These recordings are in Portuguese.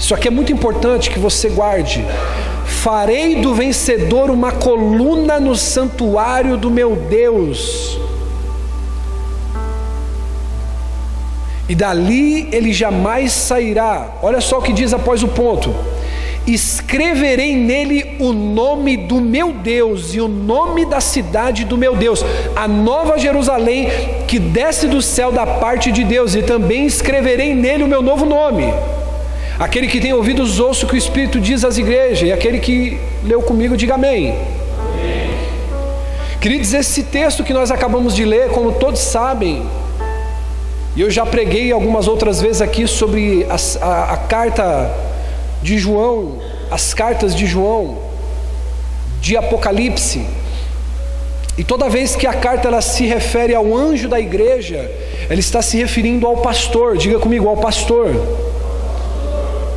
Isso aqui é muito importante que você guarde. Farei do vencedor uma coluna no santuário do meu Deus. E dali ele jamais sairá. Olha só o que diz após o ponto escreverei nele o nome do meu Deus e o nome da cidade do meu Deus, a nova Jerusalém que desce do céu da parte de Deus, e também escreverei nele o meu novo nome. Aquele que tem ouvidos ouça o que o Espírito diz às igrejas, e aquele que leu comigo, diga amém. amém. Queridos, esse texto que nós acabamos de ler, como todos sabem, e eu já preguei algumas outras vezes aqui sobre a, a, a carta de João, as cartas de João, de Apocalipse. E toda vez que a carta ela se refere ao anjo da igreja, ela está se referindo ao pastor. Diga comigo, ao pastor.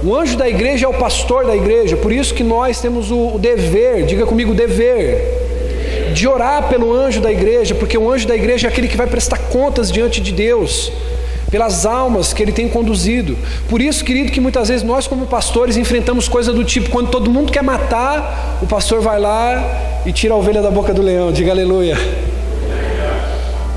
O anjo da igreja é o pastor da igreja, por isso que nós temos o dever, diga comigo, dever, de orar pelo anjo da igreja, porque o anjo da igreja é aquele que vai prestar contas diante de Deus pelas almas que Ele tem conduzido. Por isso, querido, que muitas vezes nós, como pastores, enfrentamos coisas do tipo: quando todo mundo quer matar, o pastor vai lá e tira a ovelha da boca do leão. Diga aleluia.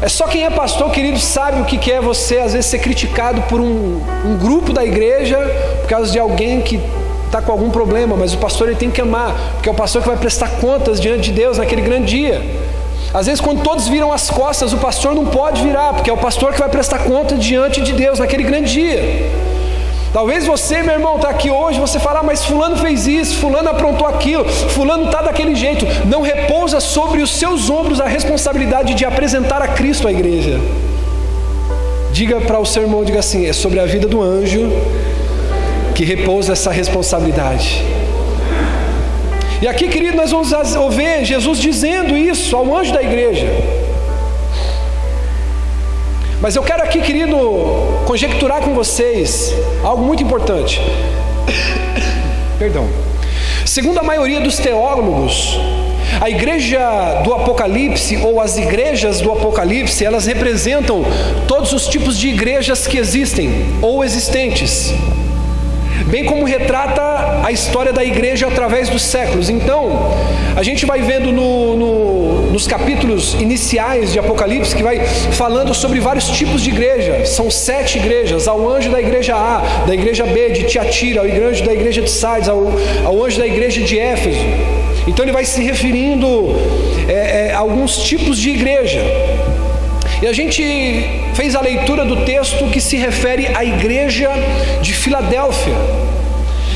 É só quem é pastor, querido, sabe o que é você, às vezes, ser criticado por um, um grupo da igreja por causa de alguém que está com algum problema, mas o pastor ele tem que amar, porque é o pastor que vai prestar contas diante de Deus naquele grande dia. Às vezes, quando todos viram as costas, o pastor não pode virar, porque é o pastor que vai prestar conta diante de Deus naquele grande dia. Talvez você, meu irmão, está aqui hoje, você falar, mas Fulano fez isso, Fulano aprontou aquilo, Fulano está daquele jeito. Não repousa sobre os seus ombros a responsabilidade de apresentar a Cristo à igreja. Diga para o seu irmão, diga assim: é sobre a vida do anjo que repousa essa responsabilidade. E aqui, querido, nós vamos ouvir Jesus dizendo isso ao anjo da igreja. Mas eu quero aqui, querido, conjecturar com vocês algo muito importante. Perdão. Segundo a maioria dos teólogos, a igreja do Apocalipse ou as igrejas do Apocalipse, elas representam todos os tipos de igrejas que existem ou existentes bem como retrata a história da igreja através dos séculos. Então, a gente vai vendo no, no, nos capítulos iniciais de Apocalipse que vai falando sobre vários tipos de igreja. São sete igrejas: ao anjo da igreja A, da igreja B de Tiatira, ao anjo da igreja de Sardes, ao, ao anjo da igreja de Éfeso. Então, ele vai se referindo é, é, a alguns tipos de igreja. E a gente fez a leitura do texto que se refere à igreja de Filadélfia.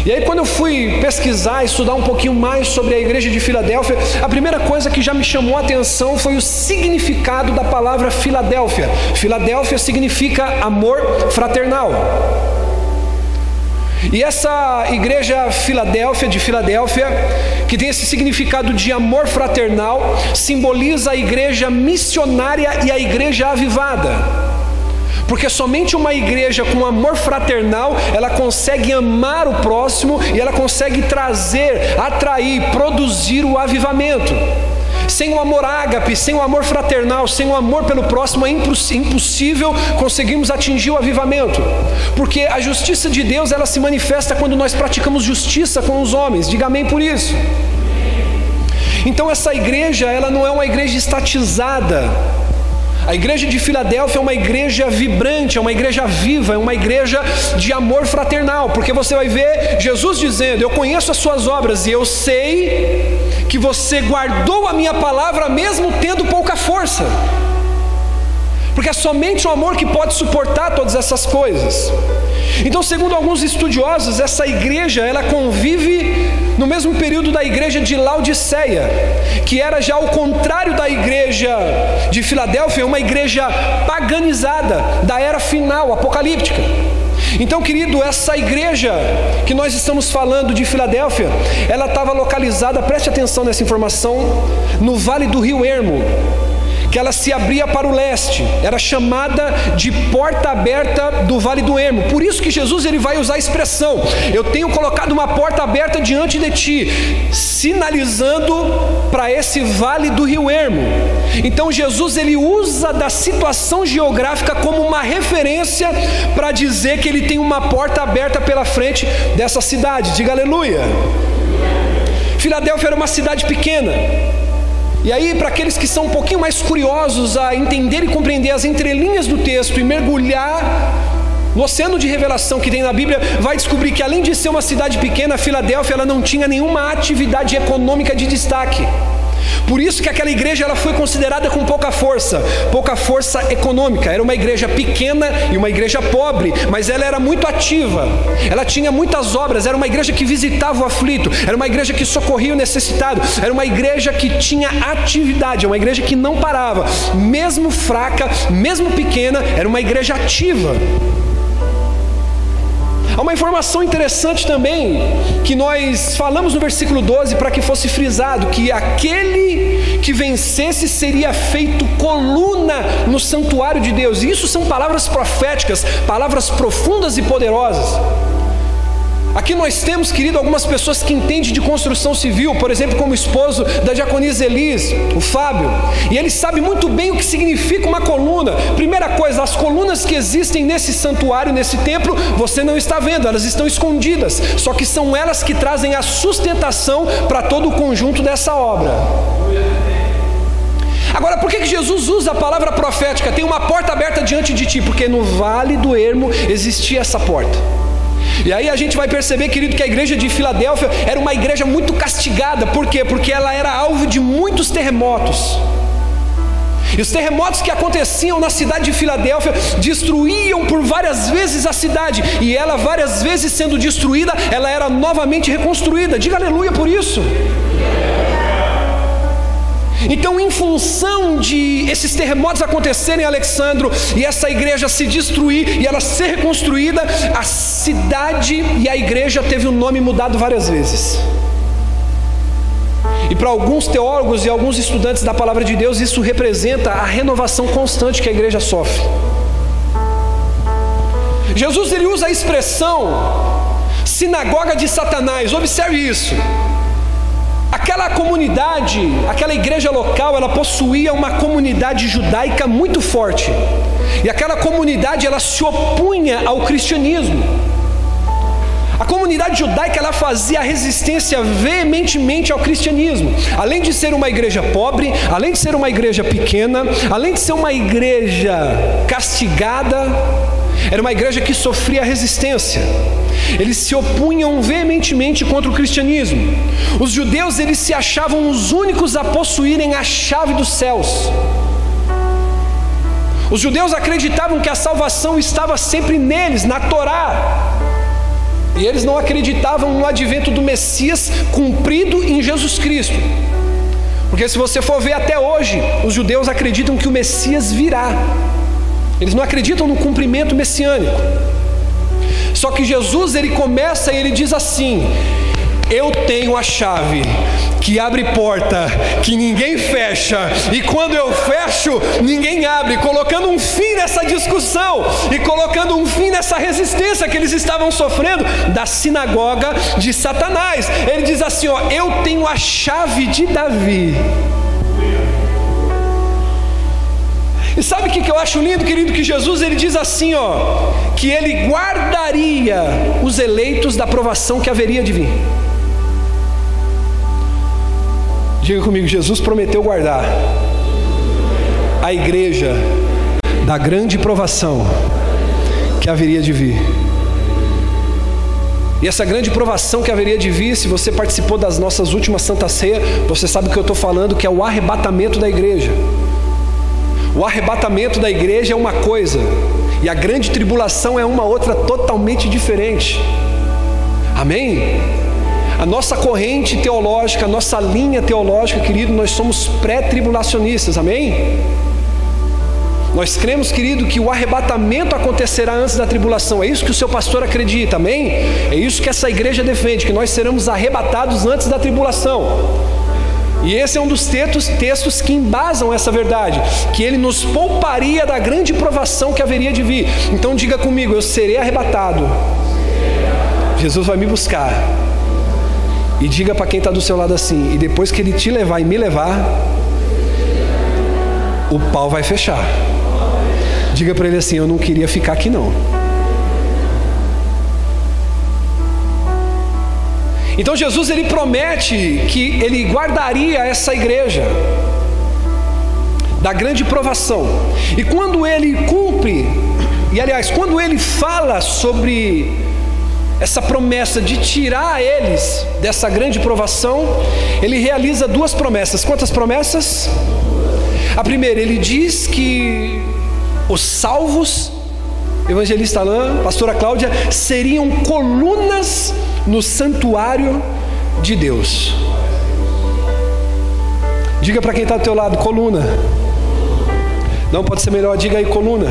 E aí, quando eu fui pesquisar, estudar um pouquinho mais sobre a igreja de Filadélfia, a primeira coisa que já me chamou a atenção foi o significado da palavra Filadélfia. Filadélfia significa amor fraternal. E essa igreja Filadélfia, de Filadélfia, que tem esse significado de amor fraternal, simboliza a igreja missionária e a igreja avivada. Porque somente uma igreja com amor fraternal, ela consegue amar o próximo e ela consegue trazer, atrair, produzir o avivamento. Sem o amor ágape, sem o amor fraternal, sem o amor pelo próximo, é impossível conseguirmos atingir o avivamento. Porque a justiça de Deus, ela se manifesta quando nós praticamos justiça com os homens. Diga amém por isso. Então essa igreja, ela não é uma igreja estatizada. A igreja de Filadélfia é uma igreja vibrante, é uma igreja viva, é uma igreja de amor fraternal, porque você vai ver Jesus dizendo: Eu conheço as suas obras e eu sei que você guardou a minha palavra mesmo tendo pouca força. Porque é somente o amor que pode suportar todas essas coisas. Então, segundo alguns estudiosos, essa igreja ela convive no mesmo período da igreja de Laodiceia, que era já o contrário da igreja de Filadélfia, uma igreja paganizada da era final, apocalíptica. Então, querido, essa igreja que nós estamos falando de Filadélfia, ela estava localizada, preste atenção nessa informação, no vale do rio Ermo, que ela se abria para o leste, era chamada de porta aberta do Vale do Ermo. Por isso que Jesus ele vai usar a expressão: Eu tenho colocado uma porta aberta diante de ti, sinalizando para esse vale do Rio Ermo. Então Jesus ele usa da situação geográfica como uma referência para dizer que ele tem uma porta aberta pela frente dessa cidade. Diga aleluia. Filadélfia era uma cidade pequena. E aí, para aqueles que são um pouquinho mais curiosos a entender e compreender as entrelinhas do texto e mergulhar no oceano de revelação que tem na Bíblia, vai descobrir que além de ser uma cidade pequena, Filadélfia ela não tinha nenhuma atividade econômica de destaque. Por isso que aquela igreja ela foi considerada com pouca força, pouca força econômica. Era uma igreja pequena e uma igreja pobre, mas ela era muito ativa. Ela tinha muitas obras, era uma igreja que visitava o aflito, era uma igreja que socorria o necessitado, era uma igreja que tinha atividade, uma igreja que não parava, mesmo fraca, mesmo pequena, era uma igreja ativa. Há uma informação interessante também que nós falamos no versículo 12 para que fosse frisado que aquele que vencesse seria feito coluna no santuário de Deus. E isso são palavras proféticas, palavras profundas e poderosas. Aqui nós temos, querido, algumas pessoas que entendem de construção civil, por exemplo, como o esposo da diaconisa Elis, o Fábio, e ele sabe muito bem o que significa uma coluna. Primeira coisa, as colunas que existem nesse santuário, nesse templo, você não está vendo, elas estão escondidas, só que são elas que trazem a sustentação para todo o conjunto dessa obra. Agora, por que Jesus usa a palavra profética? Tem uma porta aberta diante de ti, porque no vale do ermo existia essa porta. E aí a gente vai perceber, querido, que a igreja de Filadélfia era uma igreja muito castigada. Por quê? Porque ela era alvo de muitos terremotos. E os terremotos que aconteciam na cidade de Filadélfia destruíam por várias vezes a cidade, e ela, várias vezes sendo destruída, ela era novamente reconstruída. Diga aleluia por isso. Então, em função de esses terremotos acontecerem em Alexandro e essa igreja se destruir e ela ser reconstruída, a cidade e a igreja teve o nome mudado várias vezes. E para alguns teólogos e alguns estudantes da palavra de Deus, isso representa a renovação constante que a igreja sofre. Jesus ele usa a expressão sinagoga de Satanás. Observe isso. Aquela comunidade, aquela igreja local, ela possuía uma comunidade judaica muito forte. E aquela comunidade ela se opunha ao cristianismo. A comunidade judaica ela fazia resistência veementemente ao cristianismo. Além de ser uma igreja pobre, além de ser uma igreja pequena, além de ser uma igreja castigada, era uma igreja que sofria resistência. Eles se opunham veementemente contra o cristianismo. Os judeus eles se achavam os únicos a possuírem a chave dos céus. Os judeus acreditavam que a salvação estava sempre neles, na Torá. E eles não acreditavam no advento do Messias cumprido em Jesus Cristo. Porque se você for ver até hoje, os judeus acreditam que o Messias virá. Eles não acreditam no cumprimento messiânico. Só que Jesus ele começa e ele diz assim: Eu tenho a chave que abre porta que ninguém fecha, e quando eu fecho, ninguém abre, colocando um fim nessa discussão e colocando um fim nessa resistência que eles estavam sofrendo da sinagoga de Satanás. Ele diz assim: ó, eu tenho a chave de Davi. E sabe o que eu acho lindo, querido? Que Jesus ele diz assim, ó, que ele guardaria os eleitos da provação que haveria de vir. Diga comigo, Jesus prometeu guardar a igreja da grande provação que haveria de vir. E essa grande provação que haveria de vir, se você participou das nossas últimas Santa Ceia, você sabe o que eu estou falando, que é o arrebatamento da igreja. O arrebatamento da igreja é uma coisa, e a grande tribulação é uma outra totalmente diferente. Amém? A nossa corrente teológica, a nossa linha teológica, querido, nós somos pré-tribulacionistas, amém? Nós cremos, querido, que o arrebatamento acontecerá antes da tribulação. É isso que o seu pastor acredita, amém? É isso que essa igreja defende, que nós seremos arrebatados antes da tribulação. E esse é um dos textos, textos que embasam essa verdade, que ele nos pouparia da grande provação que haveria de vir. Então diga comigo, eu serei arrebatado. Jesus vai me buscar. E diga para quem está do seu lado assim, e depois que ele te levar e me levar, o pau vai fechar. Diga para ele assim, eu não queria ficar aqui não. Então Jesus ele promete que ele guardaria essa igreja da grande provação. E quando ele cumpre, e aliás, quando ele fala sobre essa promessa de tirar eles dessa grande provação, ele realiza duas promessas. Quantas promessas? A primeira, ele diz que os salvos, evangelista Alain, pastora Cláudia, seriam colunas no santuário de Deus. Diga para quem está do teu lado, coluna. Não pode ser melhor, diga aí, coluna.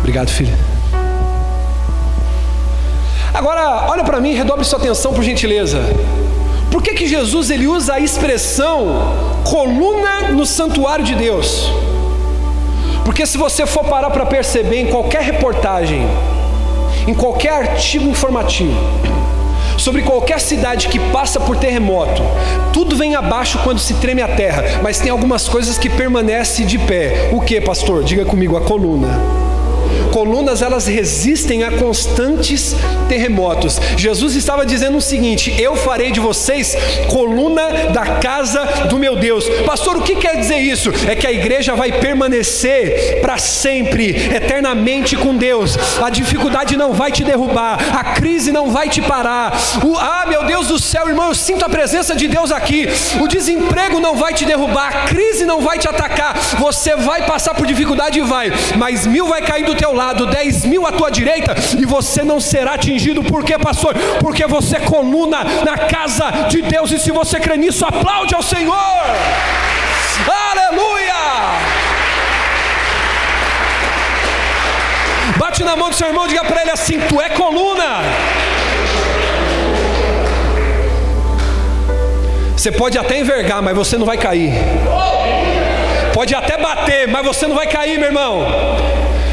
Obrigado, filho. Agora, olha para mim, redobre sua atenção por gentileza. Por que, que Jesus ele usa a expressão coluna no santuário de Deus? Porque se você for parar para perceber em qualquer reportagem, em qualquer artigo informativo sobre qualquer cidade que passa por terremoto, tudo vem abaixo quando se treme a terra, mas tem algumas coisas que permanecem de pé. O que, pastor? Diga comigo, a coluna colunas elas resistem a constantes terremotos. Jesus estava dizendo o seguinte: Eu farei de vocês coluna da casa do meu Deus. Pastor, o que quer dizer isso? É que a igreja vai permanecer para sempre, eternamente com Deus. A dificuldade não vai te derrubar, a crise não vai te parar. O, ah, meu Deus do céu, irmão, eu sinto a presença de Deus aqui. O desemprego não vai te derrubar, a crise não vai te atacar. Você vai passar por dificuldade vai, mas mil vai cair do teu lado, dez mil à tua direita, e você não será atingido. Por quê, pastor? Porque você é coluna na casa de Deus, e se você crê nisso, aplaude ao Senhor. Aleluia! Bate na mão do seu irmão e diga para ele assim: Tu é coluna. Você pode até envergar, mas você não vai cair. Pode até bater, mas você não vai cair, meu irmão.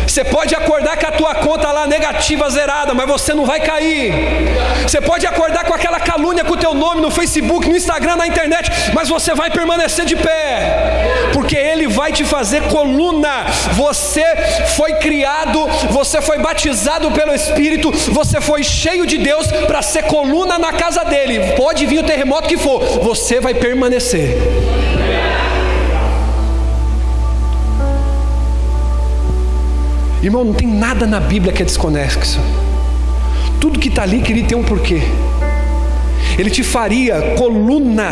Você pode acordar com a tua conta lá negativa, zerada, mas você não vai cair. Você pode acordar com aquela calúnia com o teu nome no Facebook, no Instagram, na internet, mas você vai permanecer de pé. Porque ele vai te fazer coluna. Você foi criado, você foi batizado pelo Espírito, você foi cheio de Deus para ser coluna na casa dele. Pode vir o terremoto que for, você vai permanecer. Irmão, não tem nada na Bíblia que é desconexo. Tudo que está ali, queria ter um porquê. Ele te faria coluna.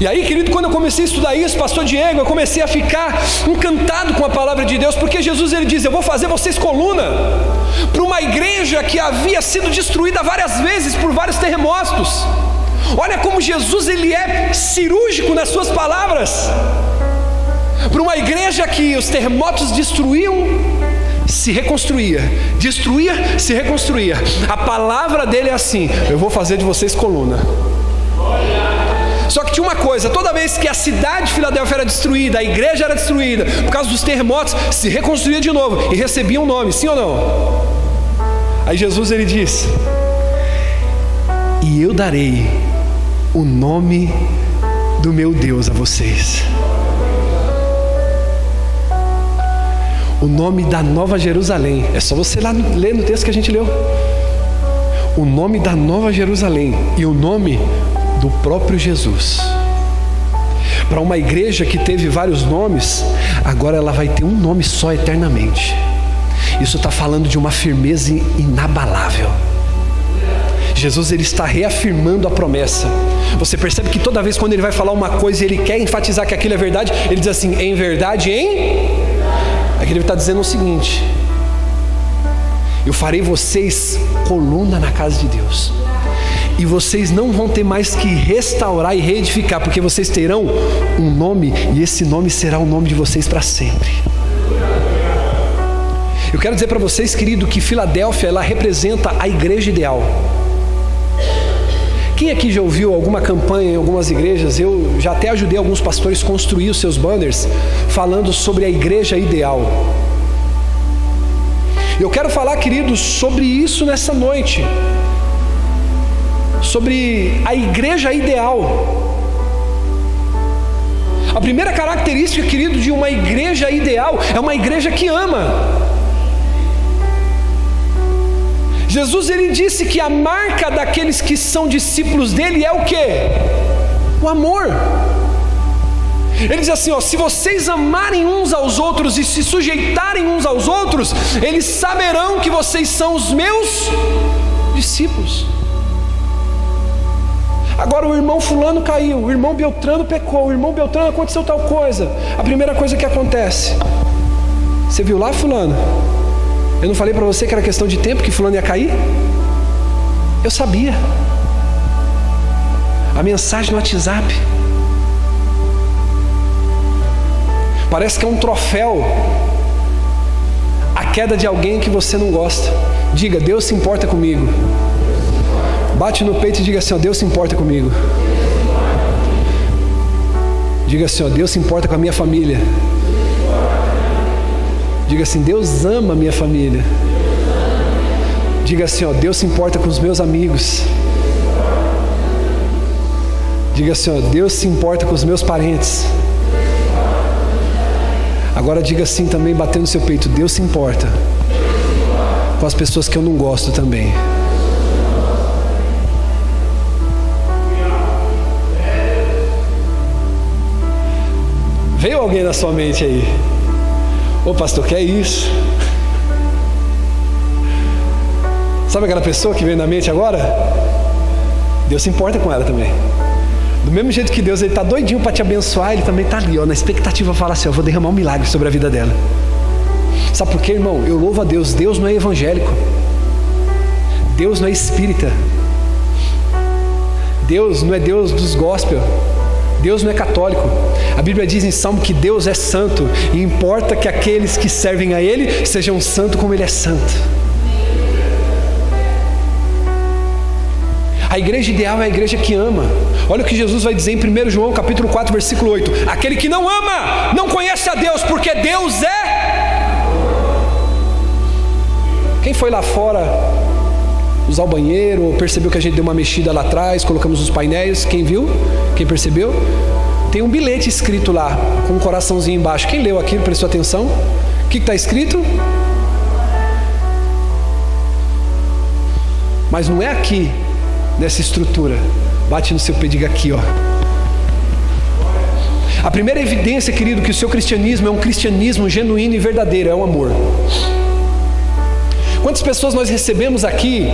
E aí, querido, quando eu comecei a estudar isso, pastor Diego, eu comecei a ficar encantado com a palavra de Deus, porque Jesus ele diz: Eu vou fazer vocês coluna para uma igreja que havia sido destruída várias vezes por vários terremotos. Olha como Jesus ele é cirúrgico nas suas palavras para uma igreja que os terremotos destruíam, se reconstruía, destruía, se reconstruía. A palavra dele é assim: eu vou fazer de vocês coluna. Só que tinha uma coisa: toda vez que a cidade de Filadélfia era destruída, a igreja era destruída, por causa dos terremotos, se reconstruía de novo e recebia um nome, sim ou não? Aí Jesus ele diz: E eu darei o nome do meu Deus a vocês. O nome da Nova Jerusalém. É só você lá ler no texto que a gente leu. O nome da Nova Jerusalém e o nome do próprio Jesus. Para uma igreja que teve vários nomes, agora ela vai ter um nome só eternamente. Isso está falando de uma firmeza inabalável. Jesus ele está reafirmando a promessa. Você percebe que toda vez quando ele vai falar uma coisa ele quer enfatizar que aquilo é verdade, ele diz assim: em verdade, em Aqui ele está dizendo o seguinte: Eu farei vocês coluna na casa de Deus. E vocês não vão ter mais que restaurar e reedificar, porque vocês terão um nome, e esse nome será o nome de vocês para sempre. Eu quero dizer para vocês, querido, que Filadélfia ela representa a igreja ideal. Quem aqui já ouviu alguma campanha em algumas igrejas? Eu já até ajudei alguns pastores a construir os seus banners falando sobre a igreja ideal. Eu quero falar, queridos, sobre isso nessa noite. Sobre a igreja ideal. A primeira característica, querido, de uma igreja ideal é uma igreja que ama. Jesus ele disse que a marca daqueles que são discípulos dele é o que? O amor. Ele diz assim: ó, se vocês amarem uns aos outros e se sujeitarem uns aos outros, eles saberão que vocês são os meus discípulos. Agora o irmão fulano caiu, o irmão Beltrano pecou, o irmão Beltrano aconteceu tal coisa. A primeira coisa que acontece, você viu lá fulano? Eu não falei para você que era questão de tempo que fulano ia cair? Eu sabia. A mensagem no WhatsApp. Parece que é um troféu a queda de alguém que você não gosta. Diga, Deus se importa comigo. Bate no peito e diga assim: ó, Deus se importa comigo. Diga assim: ó, Deus se importa com a minha família. Diga assim: Deus ama a minha família. Diga assim: ó, Deus se importa com os meus amigos. Diga assim: ó, Deus se importa com os meus parentes. Agora diga assim também, batendo no seu peito: Deus se importa com as pessoas que eu não gosto também. Veio alguém na sua mente aí? Ô pastor, que é isso? Sabe aquela pessoa que veio na mente agora? Deus se importa com ela também. Do mesmo jeito que Deus está doidinho para te abençoar, Ele também está ali, ó, na expectativa, fala assim: eu vou derramar um milagre sobre a vida dela. Sabe por quê, irmão? Eu louvo a Deus. Deus não é evangélico. Deus não é espírita. Deus não é Deus dos gospel. Deus não é católico. A Bíblia diz em Salmo que Deus é santo e importa que aqueles que servem a Ele sejam santos como Ele é santo. A igreja ideal é a igreja que ama. Olha o que Jesus vai dizer em 1 João capítulo 4, versículo 8. Aquele que não ama, não conhece a Deus, porque Deus é. Quem foi lá fora usar o banheiro, percebeu que a gente deu uma mexida lá atrás, colocamos os painéis, quem viu? Quem percebeu? Tem um bilhete escrito lá, com um coraçãozinho embaixo. Quem leu aquilo, prestou atenção? O que está escrito? Mas não é aqui, nessa estrutura. Bate no seu pé diga aqui, ó. A primeira evidência, querido, que o seu cristianismo é um cristianismo genuíno e verdadeiro, é o amor. Quantas pessoas nós recebemos aqui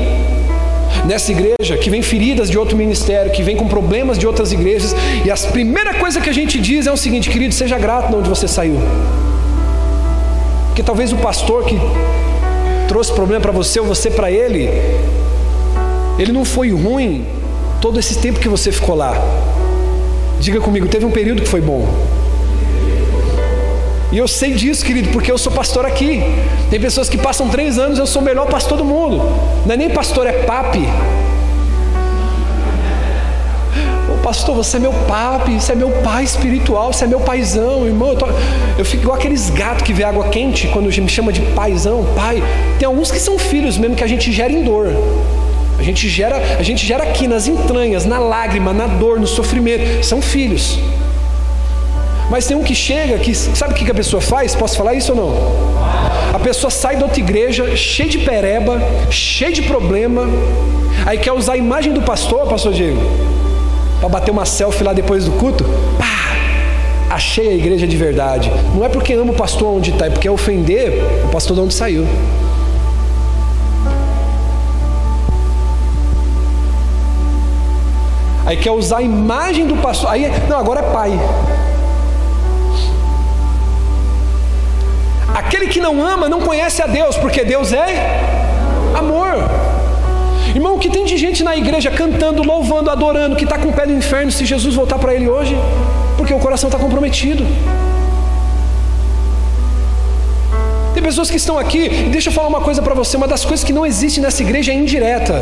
nessa igreja que vem feridas de outro ministério, que vem com problemas de outras igrejas, e a primeira coisa que a gente diz é o seguinte, querido, seja grato de onde você saiu. Porque talvez o pastor que trouxe problema para você ou você para ele, ele não foi ruim todo esse tempo que você ficou lá. Diga comigo, teve um período que foi bom. E eu sei disso, querido, porque eu sou pastor aqui. Tem pessoas que passam três anos, eu sou o melhor pastor do mundo. Não é nem pastor, é papi. Ô pastor, você é meu papi, você é meu pai espiritual, você é meu paizão, irmão. Eu, tô... eu fico igual aqueles gatos que vê água quente quando me chama de paizão, pai. Tem alguns que são filhos mesmo que a gente gera em dor. A gente gera, a gente gera aqui nas entranhas, na lágrima, na dor, no sofrimento. São filhos. Mas tem um que chega que sabe o que a pessoa faz? Posso falar isso ou não? A pessoa sai da outra igreja cheia de pereba, cheia de problema, aí quer usar a imagem do pastor, pastor Diego, para bater uma selfie lá depois do culto. Pá! Achei a igreja de verdade. Não é porque ama o pastor onde está, é porque é ofender o pastor de onde saiu. Aí quer usar a imagem do pastor. Aí, não, agora é pai. Aquele que não ama não conhece a Deus, porque Deus é amor. Irmão, o que tem de gente na igreja cantando, louvando, adorando, que está com o pé no inferno se Jesus voltar para ele hoje? Porque o coração está comprometido. Tem pessoas que estão aqui, e deixa eu falar uma coisa para você: uma das coisas que não existe nessa igreja é indireta.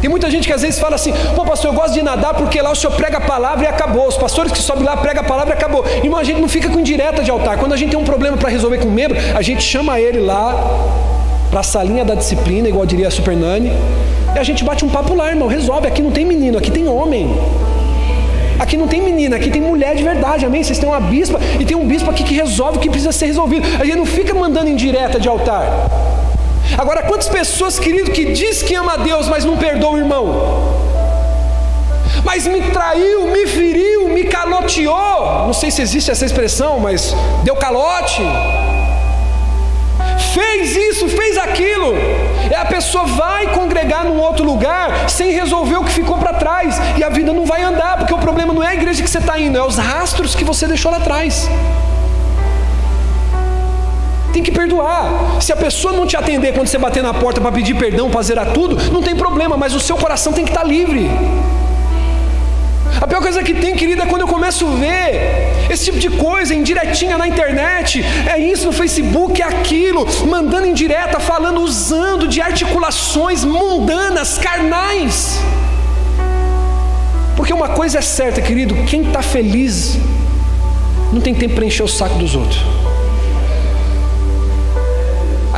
Tem muita gente que às vezes fala assim: pô, pastor, eu gosto de nadar porque lá o senhor prega a palavra e acabou. Os pastores que sobem lá pregam a palavra e acabou. Irmão, a gente não fica com indireta de altar. Quando a gente tem um problema para resolver com um membro, a gente chama ele lá para a salinha da disciplina, igual diria a Super Nani, e a gente bate um papo lá, irmão. Resolve. Aqui não tem menino, aqui tem homem. Aqui não tem menina, aqui tem mulher de verdade, amém? Vocês têm uma bispa e tem um bispo aqui que resolve o que precisa ser resolvido. A gente não fica mandando indireta de altar. Agora, quantas pessoas, querido, que diz que ama a Deus, mas não perdoa o irmão? Mas me traiu, me feriu, me caloteou. Não sei se existe essa expressão, mas deu calote. Fez isso, fez aquilo. E a pessoa vai congregar num outro lugar sem resolver o que ficou para trás. E a vida não vai andar, porque o problema não é a igreja que você está indo, é os rastros que você deixou lá atrás tem que perdoar. Se a pessoa não te atender quando você bater na porta para pedir perdão, para zerar tudo, não tem problema, mas o seu coração tem que estar tá livre. A pior coisa que tem, querida, é quando eu começo a ver esse tipo de coisa, indiretinha na internet, é isso no Facebook, é aquilo, mandando indireta, falando, usando de articulações mundanas, carnais. Porque uma coisa é certa, querido, quem está feliz não tem tempo para encher o saco dos outros.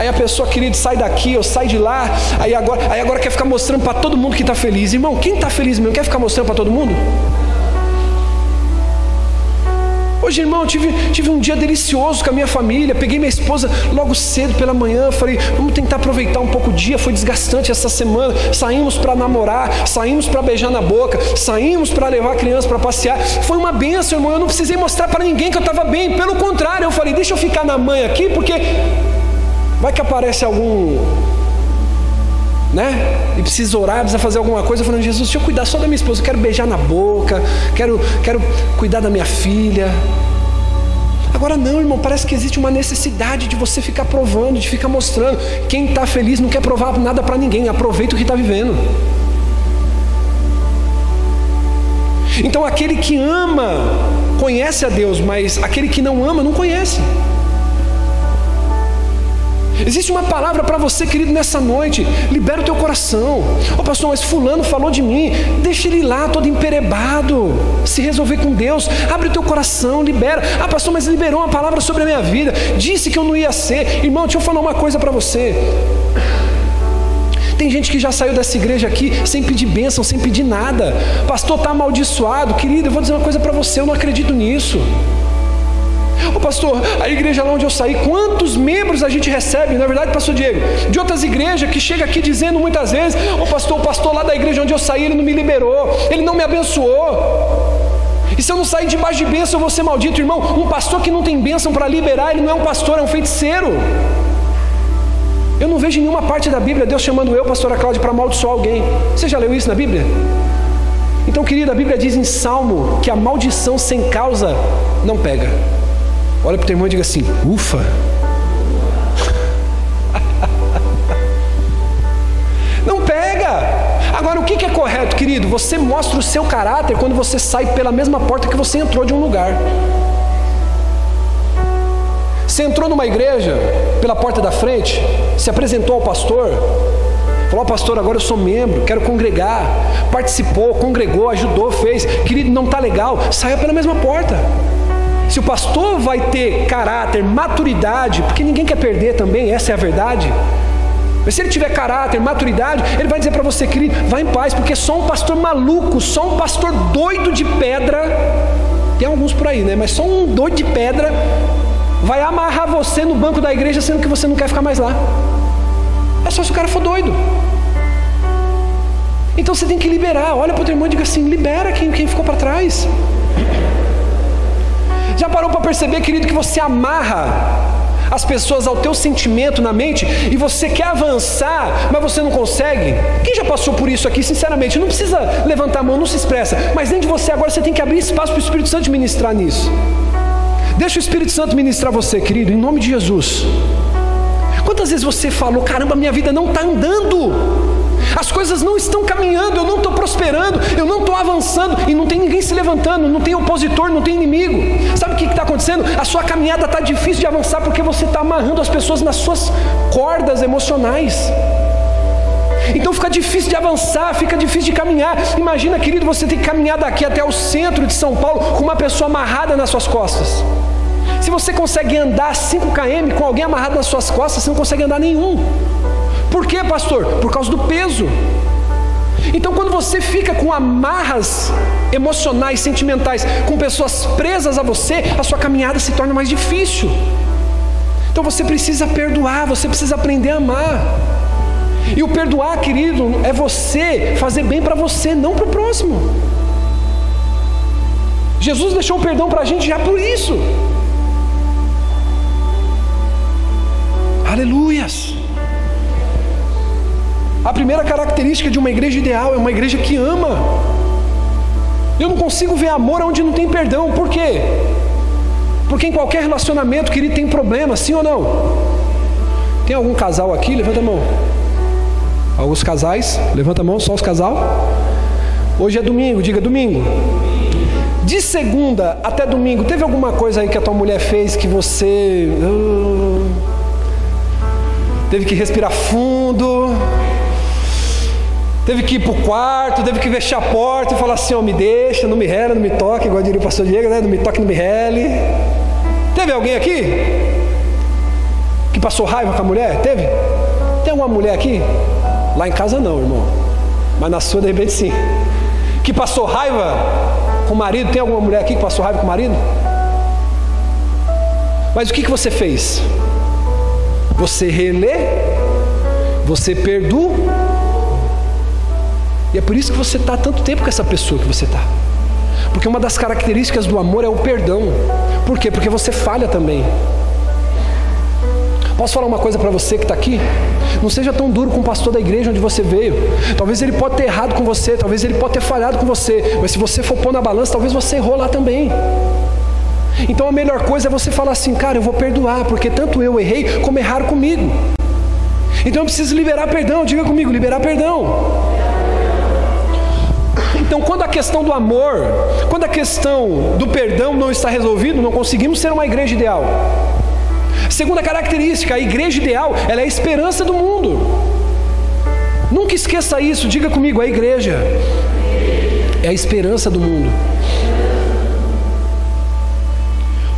Aí a pessoa, querido, sai daqui ou sai de lá, aí agora, aí agora quer ficar mostrando para todo mundo que está feliz. Irmão, quem está feliz mesmo? Quer ficar mostrando para todo mundo? Hoje, irmão, tive, tive um dia delicioso com a minha família. Peguei minha esposa logo cedo pela manhã. Falei, vamos tentar aproveitar um pouco o dia. Foi desgastante essa semana. Saímos para namorar, saímos para beijar na boca, saímos para levar a criança para passear. Foi uma benção, irmão. Eu não precisei mostrar para ninguém que eu estava bem. Pelo contrário, eu falei, deixa eu ficar na mãe aqui, porque Vai que aparece algum, né? E precisa orar, precisa fazer alguma coisa, falando, Jesus, deixa eu cuidar só da minha esposa, eu quero beijar na boca, quero, quero cuidar da minha filha. Agora não, irmão, parece que existe uma necessidade de você ficar provando, de ficar mostrando. Quem está feliz não quer provar nada para ninguém, aproveita o que está vivendo. Então aquele que ama conhece a Deus, mas aquele que não ama não conhece. Existe uma palavra para você, querido, nessa noite. Libera o teu coração. Ô oh, pastor, mas fulano falou de mim. Deixa ele lá todo emperebado. Se resolver com Deus. Abre o teu coração, libera. Ah, pastor, mas liberou uma palavra sobre a minha vida. Disse que eu não ia ser. Irmão, deixa eu falar uma coisa para você. Tem gente que já saiu dessa igreja aqui sem pedir bênção, sem pedir nada. Pastor está amaldiçoado. Querido, eu vou dizer uma coisa para você, eu não acredito nisso. Ô pastor, a igreja lá onde eu saí, quantos membros a gente recebe? Na é verdade, pastor Diego, de outras igrejas que chega aqui dizendo muitas vezes: Ô pastor, o pastor lá da igreja onde eu saí, ele não me liberou, ele não me abençoou. E se eu não sair debaixo de bênção, eu vou ser maldito, irmão. Um pastor que não tem bênção para liberar, ele não é um pastor, é um feiticeiro. Eu não vejo em nenhuma parte da Bíblia Deus chamando eu, pastora Cláudia, para amaldiçoar alguém. Você já leu isso na Bíblia? Então, querida, a Bíblia diz em Salmo que a maldição sem causa não pega. Olha para o teu irmão e diga assim: ufa. Não pega. Agora, o que é correto, querido? Você mostra o seu caráter quando você sai pela mesma porta que você entrou de um lugar. Você entrou numa igreja pela porta da frente, se apresentou ao pastor, falou: Pastor, agora eu sou membro, quero congregar. Participou, congregou, ajudou, fez. Querido, não está legal, saia pela mesma porta. Se o pastor vai ter caráter, maturidade, porque ninguém quer perder também, essa é a verdade. Mas se ele tiver caráter, maturidade, ele vai dizer para você, querido, vá em paz, porque só um pastor maluco, só um pastor doido de pedra, tem alguns por aí, né? Mas só um doido de pedra vai amarrar você no banco da igreja, sendo que você não quer ficar mais lá. É só se o cara for doido. Então você tem que liberar. Olha para o teu irmão e diga assim: libera quem, quem ficou para trás. Já parou para perceber, querido, que você amarra as pessoas ao teu sentimento na mente e você quer avançar, mas você não consegue? Quem já passou por isso aqui, sinceramente? Não precisa levantar a mão, não se expressa, mas dentro de você agora você tem que abrir espaço para o Espírito Santo ministrar nisso. Deixa o Espírito Santo ministrar você, querido, em nome de Jesus. Quantas vezes você falou, caramba, minha vida não está andando? As coisas não estão caminhando, eu não estou prosperando, eu não estou avançando e não tem ninguém se levantando, não tem opositor, não tem inimigo. Sabe o que está acontecendo? A sua caminhada está difícil de avançar porque você está amarrando as pessoas nas suas cordas emocionais. Então fica difícil de avançar, fica difícil de caminhar. Imagina, querido, você tem que caminhar daqui até o centro de São Paulo com uma pessoa amarrada nas suas costas. Se você consegue andar 5 km com alguém amarrado nas suas costas, você não consegue andar nenhum. Por quê, pastor? Por causa do peso. Então, quando você fica com amarras emocionais, sentimentais, com pessoas presas a você, a sua caminhada se torna mais difícil. Então, você precisa perdoar, você precisa aprender a amar. E o perdoar, querido, é você fazer bem para você, não para o próximo. Jesus deixou o perdão para a gente já por isso. Aleluias. A primeira característica de uma igreja ideal é uma igreja que ama. Eu não consigo ver amor onde não tem perdão. Por quê? Porque em qualquer relacionamento, querido, tem problema, sim ou não? Tem algum casal aqui? Levanta a mão. Alguns casais? Levanta a mão, só os casal. Hoje é domingo, diga domingo. De segunda até domingo, teve alguma coisa aí que a tua mulher fez que você. Uh, teve que respirar fundo? Teve que ir para o quarto, teve que fechar a porta e falar assim: ó, oh, me deixa, não me rele, não me toque, igual diria o pastor Diego, né? Não me toque, não me rele. Teve alguém aqui que passou raiva com a mulher? Teve? Tem alguma mulher aqui? Lá em casa não, irmão. Mas na sua, de repente, sim. Que passou raiva com o marido? Tem alguma mulher aqui que passou raiva com o marido? Mas o que, que você fez? Você relê? Você perdoa? E é por isso que você está tanto tempo com essa pessoa que você está. Porque uma das características do amor é o perdão. Por quê? Porque você falha também. Posso falar uma coisa para você que está aqui? Não seja tão duro com o pastor da igreja onde você veio. Talvez ele pode ter errado com você, talvez ele pode ter falhado com você, mas se você for pôr na balança, talvez você errou lá também. Então a melhor coisa é você falar assim, cara, eu vou perdoar, porque tanto eu errei como erraram comigo. Então eu preciso liberar perdão, diga comigo, liberar perdão. Então, quando a questão do amor, quando a questão do perdão não está resolvida, não conseguimos ser uma igreja ideal. Segunda característica, a igreja ideal, ela é a esperança do mundo. Nunca esqueça isso, diga comigo, a igreja é a esperança do mundo.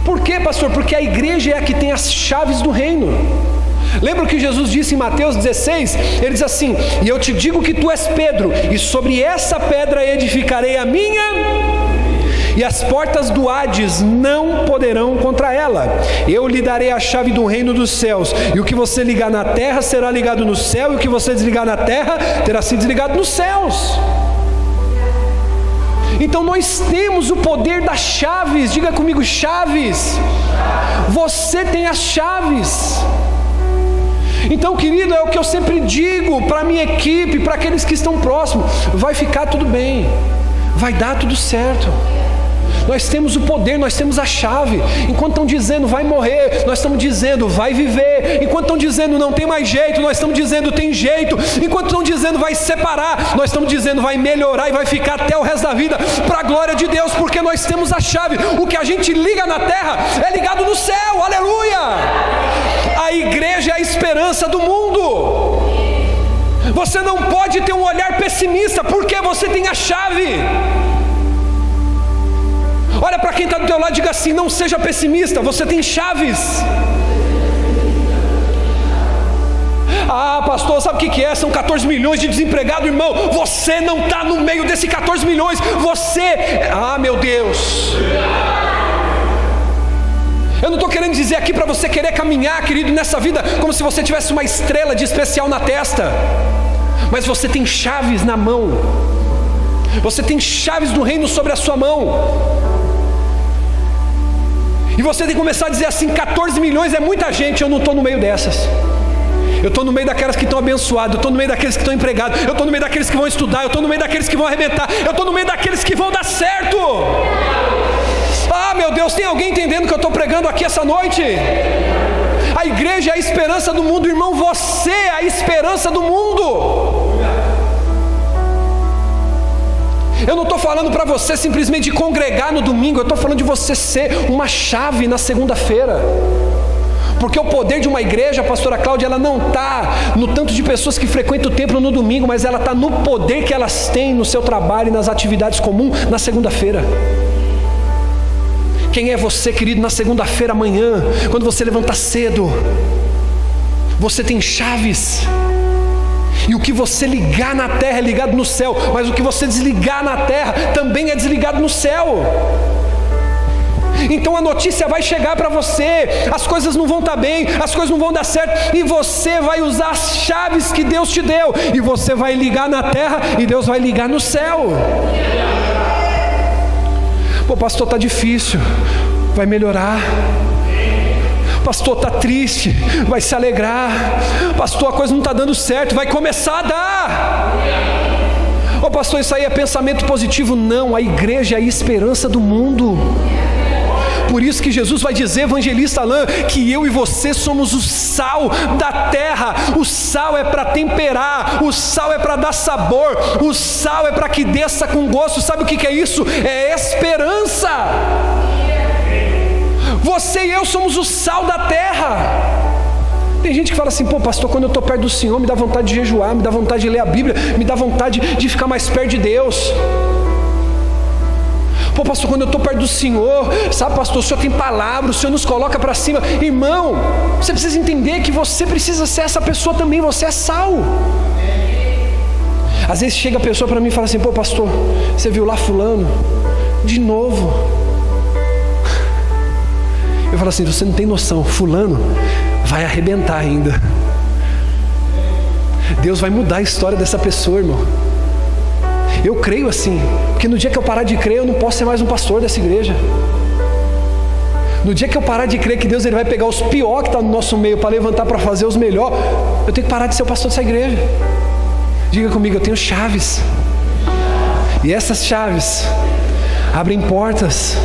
Por quê, pastor? Porque a igreja é a que tem as chaves do reino. Lembra o que Jesus disse em Mateus 16? Ele diz assim: E eu te digo que tu és Pedro, e sobre essa pedra edificarei a minha e as portas do Hades não poderão contra ela. Eu lhe darei a chave do reino dos céus, e o que você ligar na terra será ligado no céu, e o que você desligar na terra terá sido desligado nos céus. Então nós temos o poder das chaves, diga comigo, chaves. Você tem as chaves. Então, querido, é o que eu sempre digo para minha equipe, para aqueles que estão próximos: vai ficar tudo bem, vai dar tudo certo. Nós temos o poder, nós temos a chave. Enquanto estão dizendo vai morrer, nós estamos dizendo vai viver. Enquanto estão dizendo não tem mais jeito, nós estamos dizendo tem jeito. Enquanto estão dizendo vai separar, nós estamos dizendo vai melhorar e vai ficar até o resto da vida para a glória de Deus, porque nós temos a chave. O que a gente liga na terra é ligado no céu. Aleluia! A igreja esperança do mundo. Você não pode ter um olhar pessimista, porque você tem a chave. Olha para quem está do teu lado e diga assim: não seja pessimista, você tem chaves. Ah, pastor, sabe o que é? São 14 milhões de desempregados, irmão. Você não está no meio desse 14 milhões. Você, ah, meu Deus. Eu não estou querendo dizer aqui para você querer caminhar, querido, nessa vida como se você tivesse uma estrela de especial na testa, mas você tem chaves na mão, você tem chaves do reino sobre a sua mão. E você tem que começar a dizer assim: 14 milhões é muita gente, eu não estou no meio dessas. Eu estou no meio daquelas que estão abençoadas, eu estou no meio daqueles que estão empregados, eu estou no meio daqueles que vão estudar, eu estou no meio daqueles que vão arrebentar, eu estou no meio daqueles que vão dar certo. Meu Deus, tem alguém entendendo que eu estou pregando aqui essa noite? A igreja é a esperança do mundo, irmão, você é a esperança do mundo. Eu não estou falando para você simplesmente congregar no domingo, eu estou falando de você ser uma chave na segunda-feira. Porque o poder de uma igreja, pastora Cláudia, ela não está no tanto de pessoas que frequentam o templo no domingo, mas ela está no poder que elas têm no seu trabalho e nas atividades comuns na segunda-feira. Quem é você, querido, na segunda-feira amanhã, quando você levanta cedo? Você tem chaves. E o que você ligar na terra é ligado no céu, mas o que você desligar na terra também é desligado no céu. Então a notícia vai chegar para você, as coisas não vão estar tá bem, as coisas não vão dar certo, e você vai usar as chaves que Deus te deu, e você vai ligar na terra e Deus vai ligar no céu. Pô, pastor, está difícil, vai melhorar. Pastor, está triste, vai se alegrar. Pastor, a coisa não está dando certo, vai começar a dar. Ô pastor, isso aí é pensamento positivo? Não, a igreja é a esperança do mundo. Por isso que Jesus vai dizer, evangelista Alain, que eu e você somos o sal da terra. O sal é para temperar, o sal é para dar sabor, o sal é para que desça com gosto. Sabe o que é isso? É esperança. Você e eu somos o sal da terra. Tem gente que fala assim, pô, pastor, quando eu estou perto do Senhor, me dá vontade de jejuar, me dá vontade de ler a Bíblia, me dá vontade de ficar mais perto de Deus. Pô, pastor, quando eu estou perto do Senhor, sabe, pastor, o Senhor tem palavra, o Senhor nos coloca para cima. Irmão, você precisa entender que você precisa ser essa pessoa também, você é sal. Às vezes chega a pessoa para mim e fala assim: pô, pastor, você viu lá Fulano? De novo. Eu falo assim: você não tem noção, Fulano vai arrebentar ainda. Deus vai mudar a história dessa pessoa, irmão. Eu creio assim, porque no dia que eu parar de crer, eu não posso ser mais um pastor dessa igreja. No dia que eu parar de crer que Deus ele vai pegar os piores que estão tá no nosso meio para levantar para fazer os melhores, eu tenho que parar de ser o pastor dessa igreja. Diga comigo, eu tenho chaves. E essas chaves abrem portas.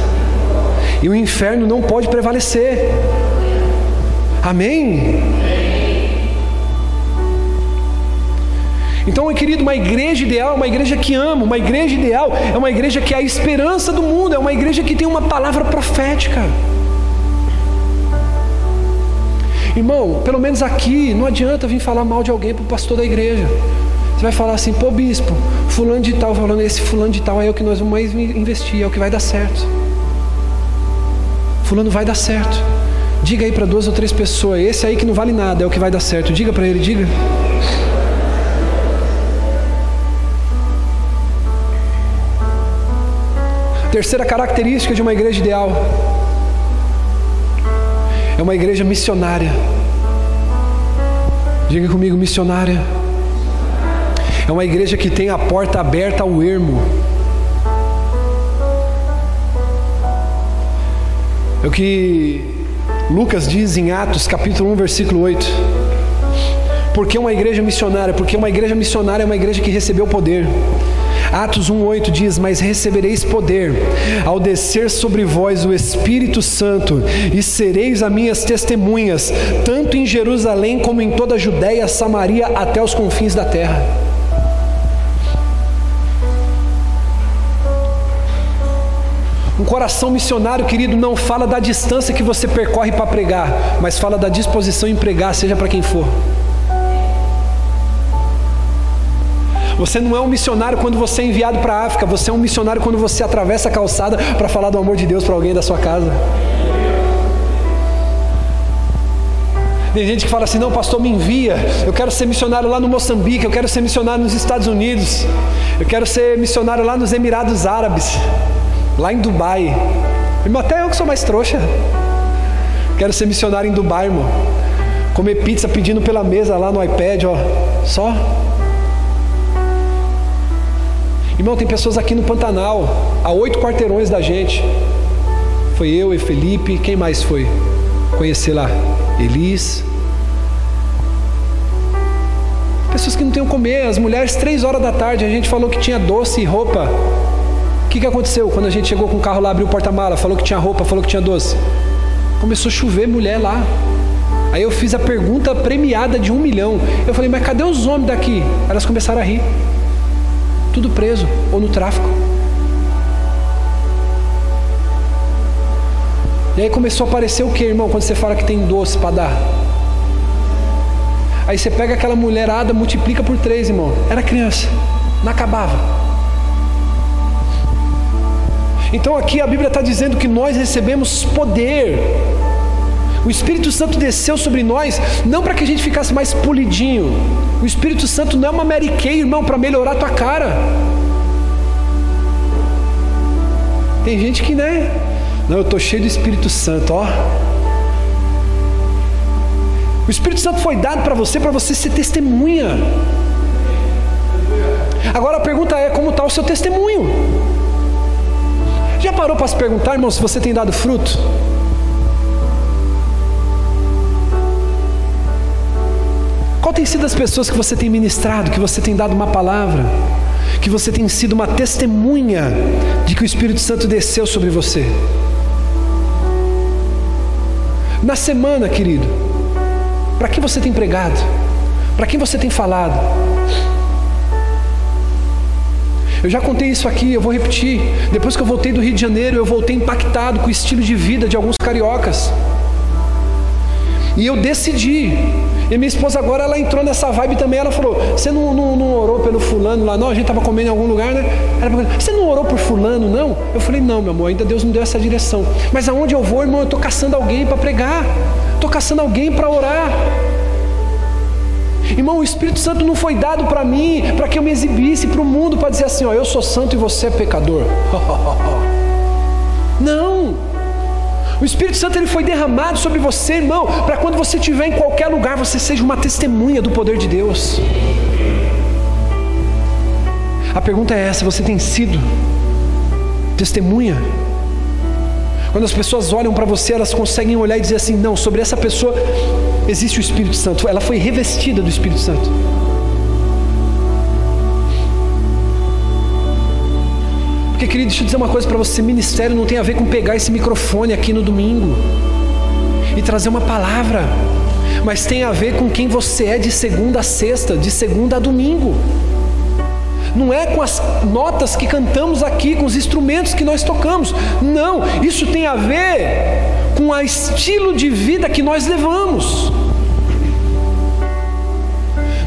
E o inferno não pode prevalecer. Amém? Então, querido, uma igreja ideal é uma igreja que ama, uma igreja ideal é uma igreja que é a esperança do mundo, é uma igreja que tem uma palavra profética. Irmão, pelo menos aqui, não adianta vir falar mal de alguém para o pastor da igreja. Você vai falar assim, pô bispo, fulano de tal, falando esse fulano de tal é o que nós vamos mais investir, é o que vai dar certo. Fulano vai dar certo. Diga aí para duas ou três pessoas, esse aí que não vale nada, é o que vai dar certo. Diga para ele, diga. Terceira característica de uma igreja ideal é uma igreja missionária. Diga comigo, missionária. É uma igreja que tem a porta aberta ao ermo. É o que Lucas diz em Atos, capítulo 1, versículo 8. Por que uma igreja missionária? Porque uma igreja missionária é uma igreja que recebeu poder. Atos 1,8 diz: Mas recebereis poder ao descer sobre vós o Espírito Santo, e sereis as minhas testemunhas, tanto em Jerusalém como em toda a Judéia, Samaria, até os confins da terra. Um coração missionário, querido, não fala da distância que você percorre para pregar, mas fala da disposição em pregar, seja para quem for. Você não é um missionário quando você é enviado para a África, você é um missionário quando você atravessa a calçada para falar do amor de Deus para alguém da sua casa. Tem gente que fala assim: não, pastor, me envia. Eu quero ser missionário lá no Moçambique, eu quero ser missionário nos Estados Unidos, eu quero ser missionário lá nos Emirados Árabes, lá em Dubai. Irmão, até eu que sou mais trouxa. Quero ser missionário em Dubai, irmão. Comer pizza pedindo pela mesa lá no iPad, ó. Só. Irmão, tem pessoas aqui no Pantanal, a oito quarteirões da gente. Foi eu e Felipe, quem mais foi? Conhecer lá? Elis. Pessoas que não têm o comer, as mulheres, três horas da tarde, a gente falou que tinha doce e roupa. O que, que aconteceu? Quando a gente chegou com o carro lá, abriu o porta-mala, falou que tinha roupa, falou que tinha doce. Começou a chover mulher lá. Aí eu fiz a pergunta premiada de um milhão. Eu falei, mas cadê os homens daqui? Elas começaram a rir tudo preso ou no tráfico. E aí começou a aparecer o que, irmão, quando você fala que tem doce para dar? Aí você pega aquela mulherada, multiplica por três, irmão. Era criança, não acabava. Então aqui a Bíblia está dizendo que nós recebemos poder. O Espírito Santo desceu sobre nós, não para que a gente ficasse mais polidinho. O Espírito Santo não é uma Mary Kay, irmão, para melhorar a tua cara. Tem gente que, né? Não, eu estou cheio do Espírito Santo, ó. O Espírito Santo foi dado para você, para você ser testemunha. Agora a pergunta é: como está o seu testemunho? Já parou para se perguntar, irmão, se você tem dado fruto? Qual tem sido as pessoas que você tem ministrado, que você tem dado uma palavra, que você tem sido uma testemunha de que o Espírito Santo desceu sobre você? Na semana, querido, para quem você tem pregado? Para quem você tem falado? Eu já contei isso aqui, eu vou repetir. Depois que eu voltei do Rio de Janeiro, eu voltei impactado com o estilo de vida de alguns cariocas. E eu decidi. E minha esposa agora ela entrou nessa vibe também. Ela falou: Você não, não, não orou pelo fulano lá? Não, a gente estava comendo em algum lugar, né? Ela falou: Você não orou por fulano, não? Eu falei: Não, meu amor, ainda Deus não deu essa direção. Mas aonde eu vou, irmão, eu estou caçando alguém para pregar. Estou caçando alguém para orar. Irmão, o Espírito Santo não foi dado para mim para que eu me exibisse para o mundo para dizer assim: ó, eu sou santo e você é pecador. não. O Espírito Santo ele foi derramado sobre você, irmão, para quando você estiver em qualquer lugar, você seja uma testemunha do poder de Deus. A pergunta é essa: você tem sido testemunha? Quando as pessoas olham para você, elas conseguem olhar e dizer assim: não, sobre essa pessoa existe o Espírito Santo, ela foi revestida do Espírito Santo. Porque, querido, deixa eu dizer uma coisa para você: ministério não tem a ver com pegar esse microfone aqui no domingo e trazer uma palavra, mas tem a ver com quem você é de segunda a sexta, de segunda a domingo. Não é com as notas que cantamos aqui, com os instrumentos que nós tocamos. Não, isso tem a ver com o estilo de vida que nós levamos.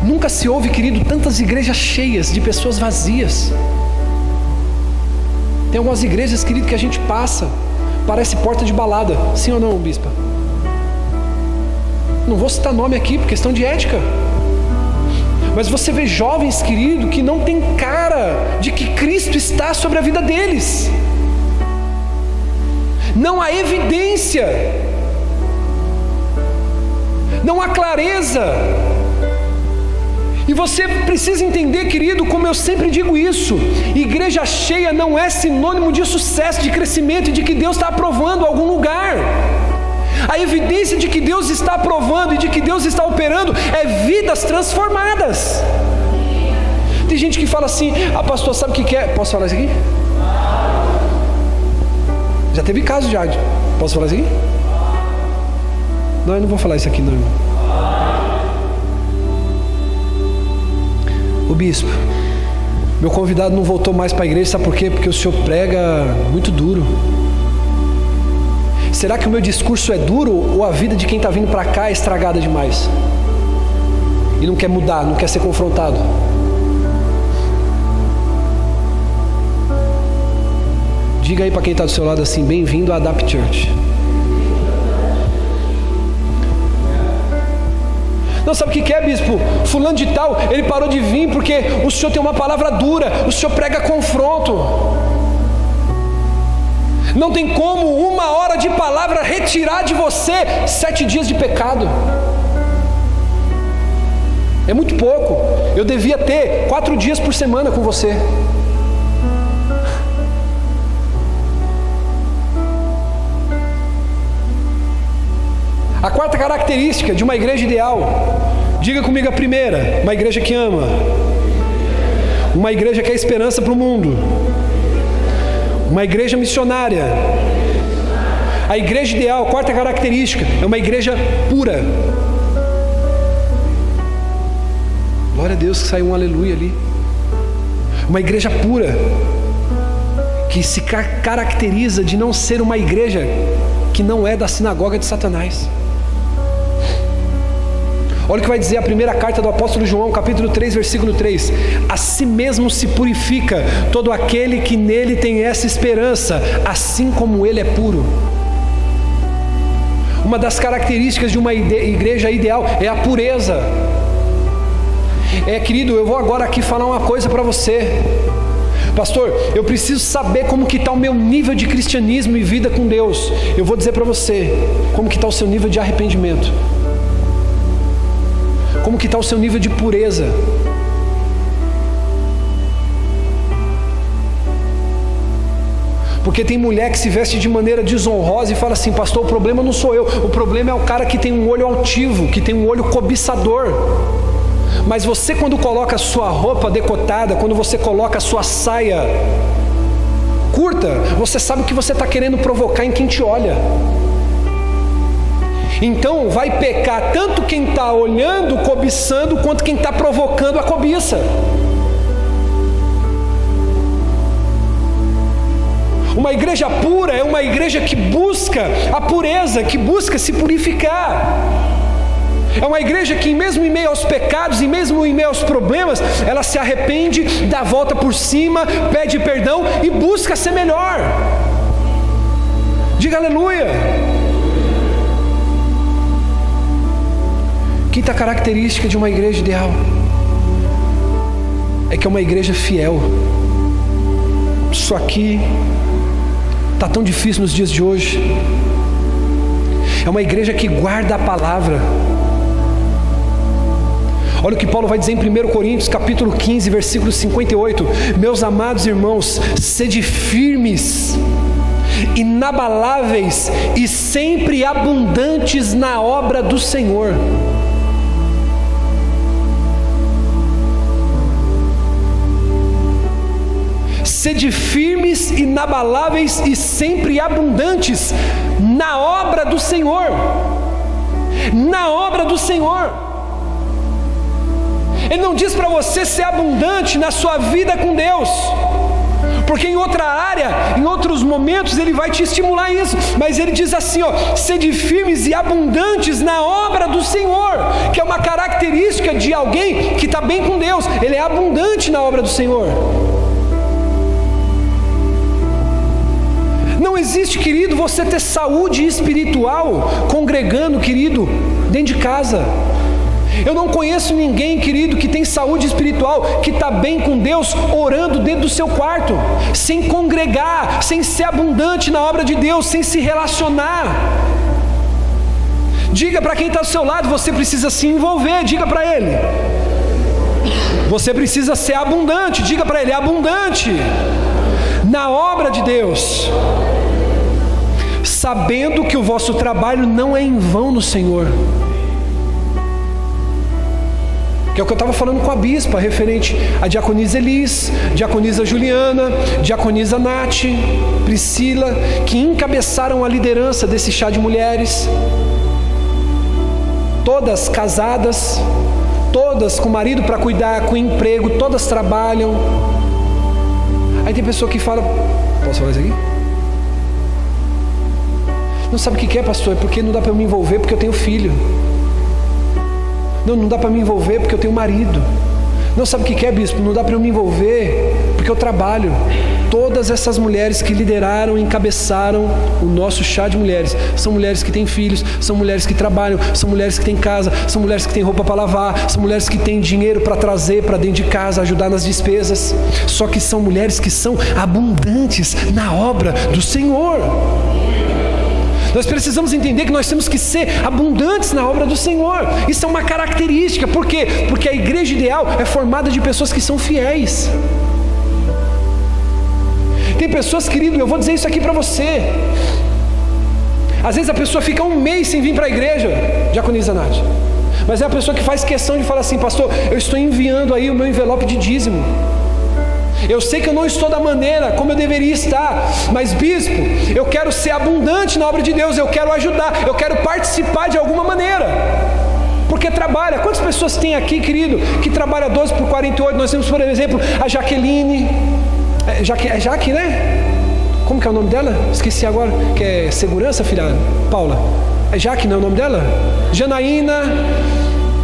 Nunca se ouve, querido, tantas igrejas cheias de pessoas vazias. Tem algumas igrejas, querido, que a gente passa, parece porta de balada. Sim ou não, bispa? Não vou citar nome aqui por questão de ética. Mas você vê jovens, querido, que não tem cara de que Cristo está sobre a vida deles. Não há evidência. Não há clareza e você precisa entender, querido, como eu sempre digo isso: igreja cheia não é sinônimo de sucesso, de crescimento e de que Deus está aprovando algum lugar. A evidência de que Deus está aprovando e de que Deus está operando é vidas transformadas. Tem gente que fala assim: ah, pastor, sabe o que quer? É? Posso falar isso aqui? Já teve caso já. Posso falar isso aqui? Não, eu não vou falar isso aqui, não, irmão. Bispo, meu convidado não voltou mais para a igreja, sabe por quê? Porque o senhor prega muito duro. Será que o meu discurso é duro ou a vida de quem está vindo para cá é estragada demais? E não quer mudar, não quer ser confrontado? Diga aí para quem está do seu lado assim: bem-vindo à Adapt Church. Não sabe o que é, bispo? Fulano de tal, ele parou de vir porque o senhor tem uma palavra dura, o senhor prega confronto. Não tem como uma hora de palavra retirar de você sete dias de pecado. É muito pouco. Eu devia ter quatro dias por semana com você. A quarta característica de uma igreja ideal, diga comigo a primeira: uma igreja que ama, uma igreja que é esperança para o mundo, uma igreja missionária. A igreja ideal, quarta característica, é uma igreja pura. Glória a Deus que saiu um aleluia ali. Uma igreja pura, que se caracteriza de não ser uma igreja que não é da sinagoga de Satanás. Olha o que vai dizer a primeira carta do apóstolo João, capítulo 3, versículo 3. A si mesmo se purifica todo aquele que nele tem essa esperança, assim como ele é puro. Uma das características de uma igreja ideal é a pureza. É, querido, eu vou agora aqui falar uma coisa para você. Pastor, eu preciso saber como que está o meu nível de cristianismo e vida com Deus. Eu vou dizer para você como que está o seu nível de arrependimento. Como que está o seu nível de pureza? Porque tem mulher que se veste de maneira desonrosa e fala assim: Pastor, o problema não sou eu, o problema é o cara que tem um olho altivo, que tem um olho cobiçador. Mas você, quando coloca a sua roupa decotada, quando você coloca a sua saia curta, você sabe o que você está querendo provocar em quem te olha. Então vai pecar tanto quem está olhando, cobiçando, quanto quem está provocando a cobiça. Uma igreja pura é uma igreja que busca a pureza, que busca se purificar. É uma igreja que, mesmo em meio aos pecados e mesmo em meio aos problemas, ela se arrepende, dá a volta por cima, pede perdão e busca ser melhor. Diga aleluia. Quinta característica de uma igreja ideal é que é uma igreja fiel. Isso aqui Está tão difícil nos dias de hoje. É uma igreja que guarda a palavra. Olha o que Paulo vai dizer em 1 Coríntios, capítulo 15, versículo 58. Meus amados irmãos, sede firmes, inabaláveis e sempre abundantes na obra do Senhor Sede firmes, inabaláveis e sempre abundantes na obra do Senhor. Na obra do Senhor. Ele não diz para você ser abundante na sua vida com Deus. Porque em outra área, em outros momentos, ele vai te estimular isso. Mas ele diz assim: ó, sede firmes e abundantes na obra do Senhor, que é uma característica de alguém que está bem com Deus. Ele é abundante na obra do Senhor. Não existe, querido, você ter saúde espiritual congregando, querido, dentro de casa. Eu não conheço ninguém, querido, que tem saúde espiritual, que está bem com Deus, orando dentro do seu quarto, sem congregar, sem ser abundante na obra de Deus, sem se relacionar. Diga para quem está do seu lado, você precisa se envolver, diga para ele. Você precisa ser abundante, diga para ele, abundante na obra de Deus, sabendo que o vosso trabalho não é em vão no Senhor. Que é o que eu estava falando com a bispa, referente a diaconisa Elis, diaconisa Juliana, diaconisa Nath, Priscila, que encabeçaram a liderança desse chá de mulheres. Todas casadas, todas com marido para cuidar, com emprego, todas trabalham Aí tem pessoa que fala: Posso falar isso aqui? Não sabe o que é, pastor? É porque não dá para me envolver porque eu tenho filho. Não, não dá para me envolver porque eu tenho marido. Não sabe o que é, bispo? Não dá para eu me envolver porque eu trabalho. Todas essas mulheres que lideraram e encabeçaram o nosso chá de mulheres são mulheres que têm filhos, são mulheres que trabalham, são mulheres que têm casa, são mulheres que têm roupa para lavar, são mulheres que têm dinheiro para trazer para dentro de casa, ajudar nas despesas. Só que são mulheres que são abundantes na obra do Senhor. Nós precisamos entender que nós temos que ser abundantes na obra do Senhor. Isso é uma característica. Por quê? Porque a igreja ideal é formada de pessoas que são fiéis. Tem pessoas, querido, eu vou dizer isso aqui para você. Às vezes a pessoa fica um mês sem vir para a igreja, diaconisa Nath. Mas é a pessoa que faz questão de falar assim, pastor, eu estou enviando aí o meu envelope de dízimo. Eu sei que eu não estou da maneira como eu deveria estar, mas bispo, eu quero ser abundante na obra de Deus, eu quero ajudar, eu quero participar de alguma maneira. Porque trabalha. Quantas pessoas tem aqui, querido, que trabalha 12 por 48? Nós temos, por exemplo, a Jaqueline, é Jaque, é Jaque, né? como que é o nome dela? Esqueci agora, que é segurança, filha Paula. É Jaque, não é o nome dela? Janaína.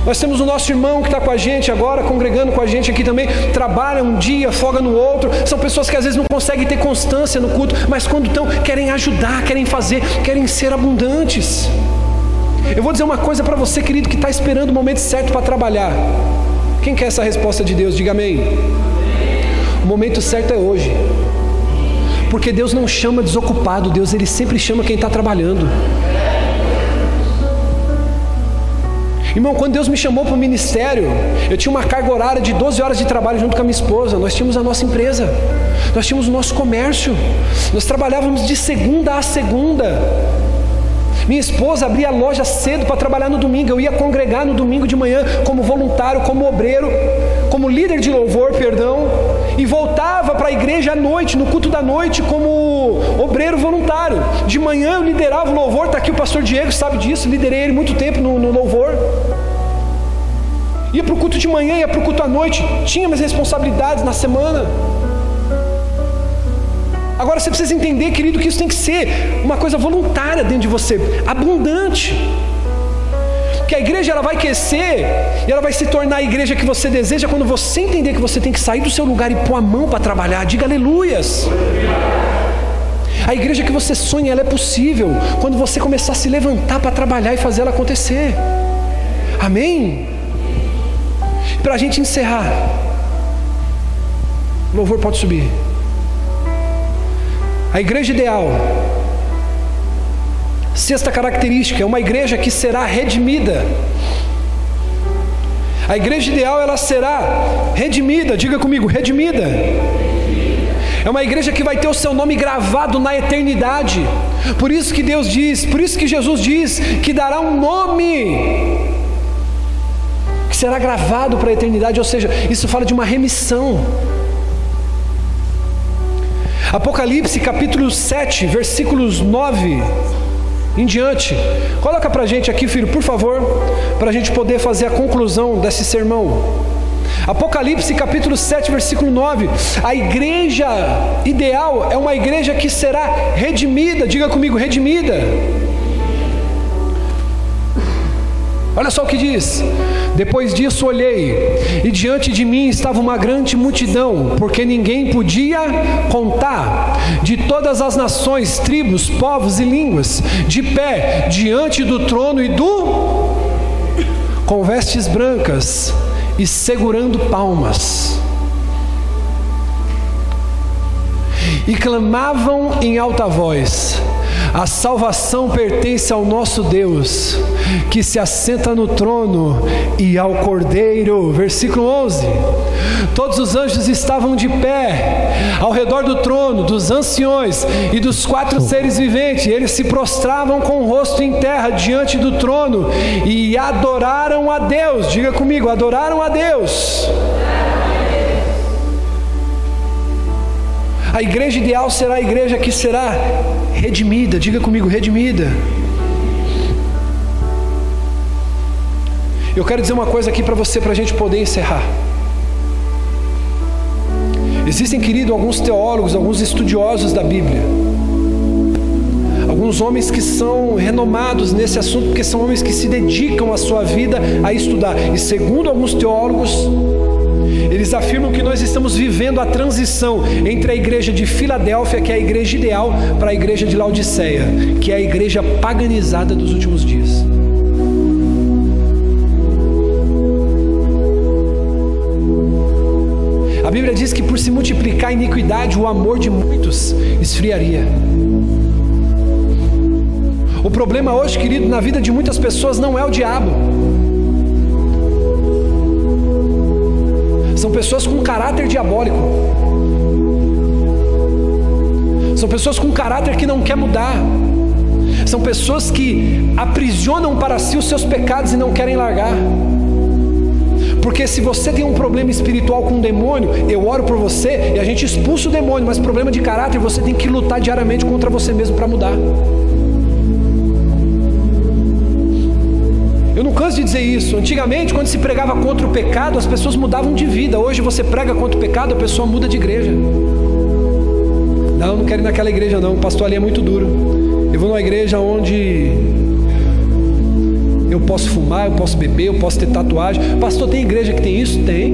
Nós temos o nosso irmão que está com a gente agora, congregando com a gente aqui também, trabalha um dia, folga no outro. São pessoas que às vezes não conseguem ter constância no culto, mas quando estão, querem ajudar, querem fazer, querem ser abundantes. Eu vou dizer uma coisa para você, querido, que está esperando o momento certo para trabalhar. Quem quer essa resposta de Deus? Diga amém. O momento certo é hoje. Porque Deus não chama desocupado, Deus ele sempre chama quem está trabalhando. Irmão, quando Deus me chamou para o ministério, eu tinha uma carga horária de 12 horas de trabalho junto com a minha esposa. Nós tínhamos a nossa empresa, nós tínhamos o nosso comércio, nós trabalhávamos de segunda a segunda. Minha esposa abria a loja cedo para trabalhar no domingo. Eu ia congregar no domingo de manhã como voluntário, como obreiro, como líder de louvor, perdão, e voltava para a igreja à noite, no culto da noite, como obreiro voluntário. De manhã eu liderava o louvor, está aqui o pastor Diego, sabe disso, liderei ele muito tempo no, no louvor. Ia para o culto de manhã, ia para o culto à noite, tinha minhas responsabilidades na semana. Agora você precisa entender, querido, que isso tem que ser uma coisa voluntária dentro de você, abundante. Que a igreja ela vai crescer e ela vai se tornar a igreja que você deseja quando você entender que você tem que sair do seu lugar e pôr a mão para trabalhar. Diga aleluias. A igreja que você sonha, ela é possível quando você começar a se levantar para trabalhar e fazer ela acontecer. Amém? Para a gente encerrar, o louvor pode subir. A igreja ideal. Sexta característica, é uma igreja que será redimida. A igreja ideal ela será redimida, diga comigo, redimida. É uma igreja que vai ter o seu nome gravado na eternidade. Por isso que Deus diz, por isso que Jesus diz que dará um nome que será gravado para a eternidade, ou seja, isso fala de uma remissão. Apocalipse capítulo 7, versículos 9 em diante. Coloca para gente aqui, filho, por favor, para a gente poder fazer a conclusão desse sermão. Apocalipse capítulo 7, versículo 9. A igreja ideal é uma igreja que será redimida, diga comigo, redimida. Olha só o que diz: Depois disso olhei, e diante de mim estava uma grande multidão, porque ninguém podia contar, de todas as nações, tribos, povos e línguas, de pé diante do trono e do. com vestes brancas e segurando palmas. E clamavam em alta voz: a salvação pertence ao nosso Deus, que se assenta no trono e ao Cordeiro. Versículo 11. Todos os anjos estavam de pé ao redor do trono, dos anciões e dos quatro seres viventes. Eles se prostravam com o rosto em terra diante do trono e adoraram a Deus. Diga comigo, adoraram a Deus. Igreja ideal será a igreja que será redimida. Diga comigo, redimida. Eu quero dizer uma coisa aqui para você, para a gente poder encerrar. Existem, querido, alguns teólogos, alguns estudiosos da Bíblia, alguns homens que são renomados nesse assunto, porque são homens que se dedicam a sua vida a estudar. E segundo alguns teólogos, eles afirmam que nós estamos vivendo a transição entre a igreja de Filadélfia, que é a igreja ideal, para a igreja de Laodiceia, que é a igreja paganizada dos últimos dias. A Bíblia diz que por se multiplicar a iniquidade, o amor de muitos esfriaria. O problema hoje, querido, na vida de muitas pessoas não é o diabo. São pessoas com caráter diabólico. São pessoas com caráter que não quer mudar. São pessoas que aprisionam para si os seus pecados e não querem largar. Porque se você tem um problema espiritual com um demônio, eu oro por você e a gente expulsa o demônio, mas problema de caráter você tem que lutar diariamente contra você mesmo para mudar. Canso de dizer isso. Antigamente, quando se pregava contra o pecado, as pessoas mudavam de vida. Hoje você prega contra o pecado, a pessoa muda de igreja. Não, não quero ir naquela igreja não, o pastor ali é muito duro. Eu vou numa igreja onde eu posso fumar, eu posso beber, eu posso ter tatuagem. Pastor, tem igreja que tem isso? Tem.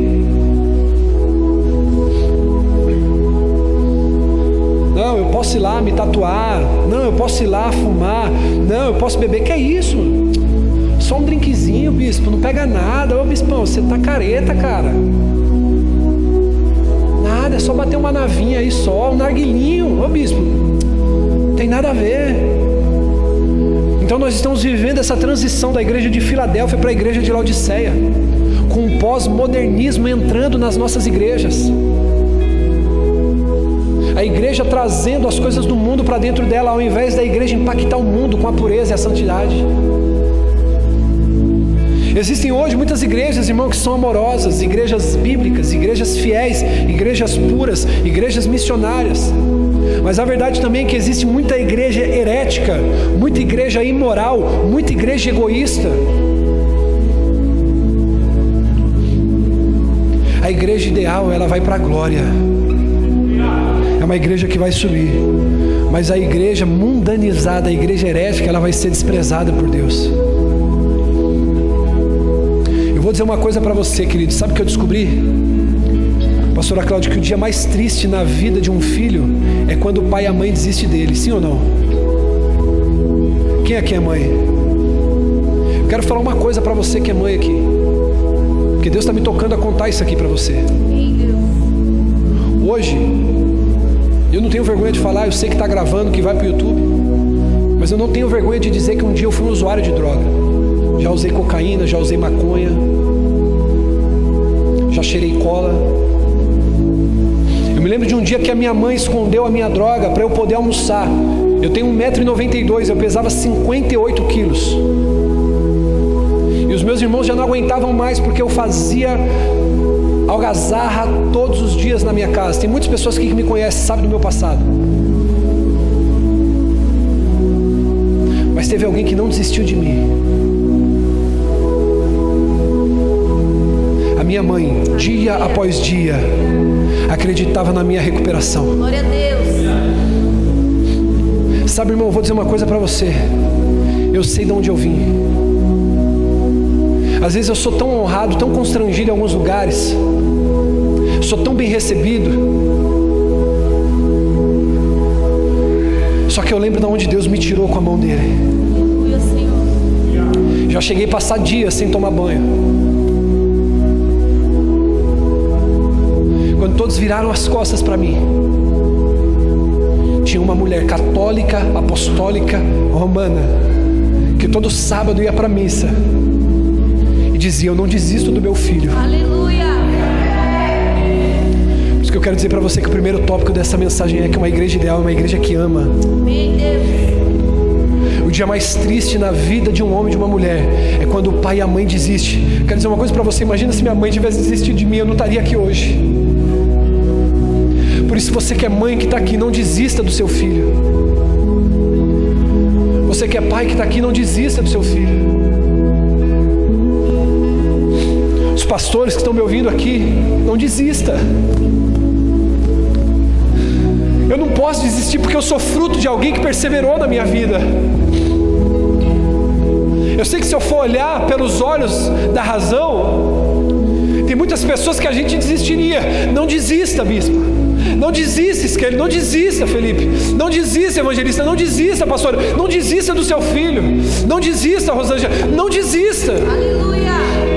Não, eu posso ir lá me tatuar. Não, eu posso ir lá fumar. Não, eu posso beber. Que é isso? Só um drinkzinho, bispo. Não pega nada. Ô, bispão, você tá careta, cara. Nada, é só bater uma navinha aí só, um narguilinho. Ô, bispo, tem nada a ver. Então nós estamos vivendo essa transição da igreja de Filadélfia para a igreja de Laodiceia, com o pós-modernismo entrando nas nossas igrejas a igreja trazendo as coisas do mundo para dentro dela, ao invés da igreja impactar o mundo com a pureza e a santidade. Existem hoje muitas igrejas, irmão, que são amorosas, igrejas bíblicas, igrejas fiéis, igrejas puras, igrejas missionárias. Mas a verdade também é que existe muita igreja herética, muita igreja imoral, muita igreja egoísta. A igreja ideal, ela vai para a glória é uma igreja que vai subir. Mas a igreja mundanizada, a igreja herética, ela vai ser desprezada por Deus. Eu vou dizer uma coisa para você, querido. Sabe o que eu descobri? Pastora Cláudia, que o dia mais triste na vida de um filho é quando o pai e a mãe desistem dele, sim ou não? Quem aqui é mãe? Eu quero falar uma coisa para você que é mãe aqui. Porque Deus está me tocando a contar isso aqui para você. Hoje, eu não tenho vergonha de falar, eu sei que está gravando, que vai para o YouTube. Mas eu não tenho vergonha de dizer que um dia eu fui um usuário de droga. Já usei cocaína, já usei maconha, já cheirei cola. Eu me lembro de um dia que a minha mãe escondeu a minha droga para eu poder almoçar. Eu tenho 1,92m, eu pesava 58 quilos. E os meus irmãos já não aguentavam mais porque eu fazia algazarra todos os dias na minha casa. Tem muitas pessoas aqui que me conhecem, sabem do meu passado. Mas teve alguém que não desistiu de mim. Minha mãe, dia após dia, acreditava na minha recuperação. Glória a Deus. Sabe, irmão, eu vou dizer uma coisa para você. Eu sei de onde eu vim. Às vezes eu sou tão honrado, tão constrangido em alguns lugares, sou tão bem recebido. Só que eu lembro de onde Deus me tirou com a mão dele. Já cheguei a passar dias sem tomar banho. Quando todos viraram as costas para mim, tinha uma mulher católica, apostólica, romana, que todo sábado ia para a missa dizia: Eu não desisto do meu filho. Aleluia. Por isso que eu quero dizer para você que o primeiro tópico dessa mensagem é que uma igreja ideal é uma igreja que ama. Meu Deus. Dia mais triste na vida de um homem e de uma mulher é quando o pai e a mãe desistem. Quero dizer uma coisa para você: imagina se minha mãe tivesse desistido de mim, eu não estaria aqui hoje. Por isso, você que é mãe que está aqui, não desista do seu filho. Você que é pai que está aqui, não desista do seu filho. pastores que estão me ouvindo aqui, não desista. Posso desistir porque eu sou fruto de alguém que perseverou na minha vida. Eu sei que se eu for olhar pelos olhos da razão, tem muitas pessoas que a gente desistiria. Não desista, bispo. Não desista, Esquerdo. Não desista, Felipe. Não desista, evangelista. Não desista, pastor. Não desista do seu filho. Não desista, Rosângela. Não desista. Aleluia.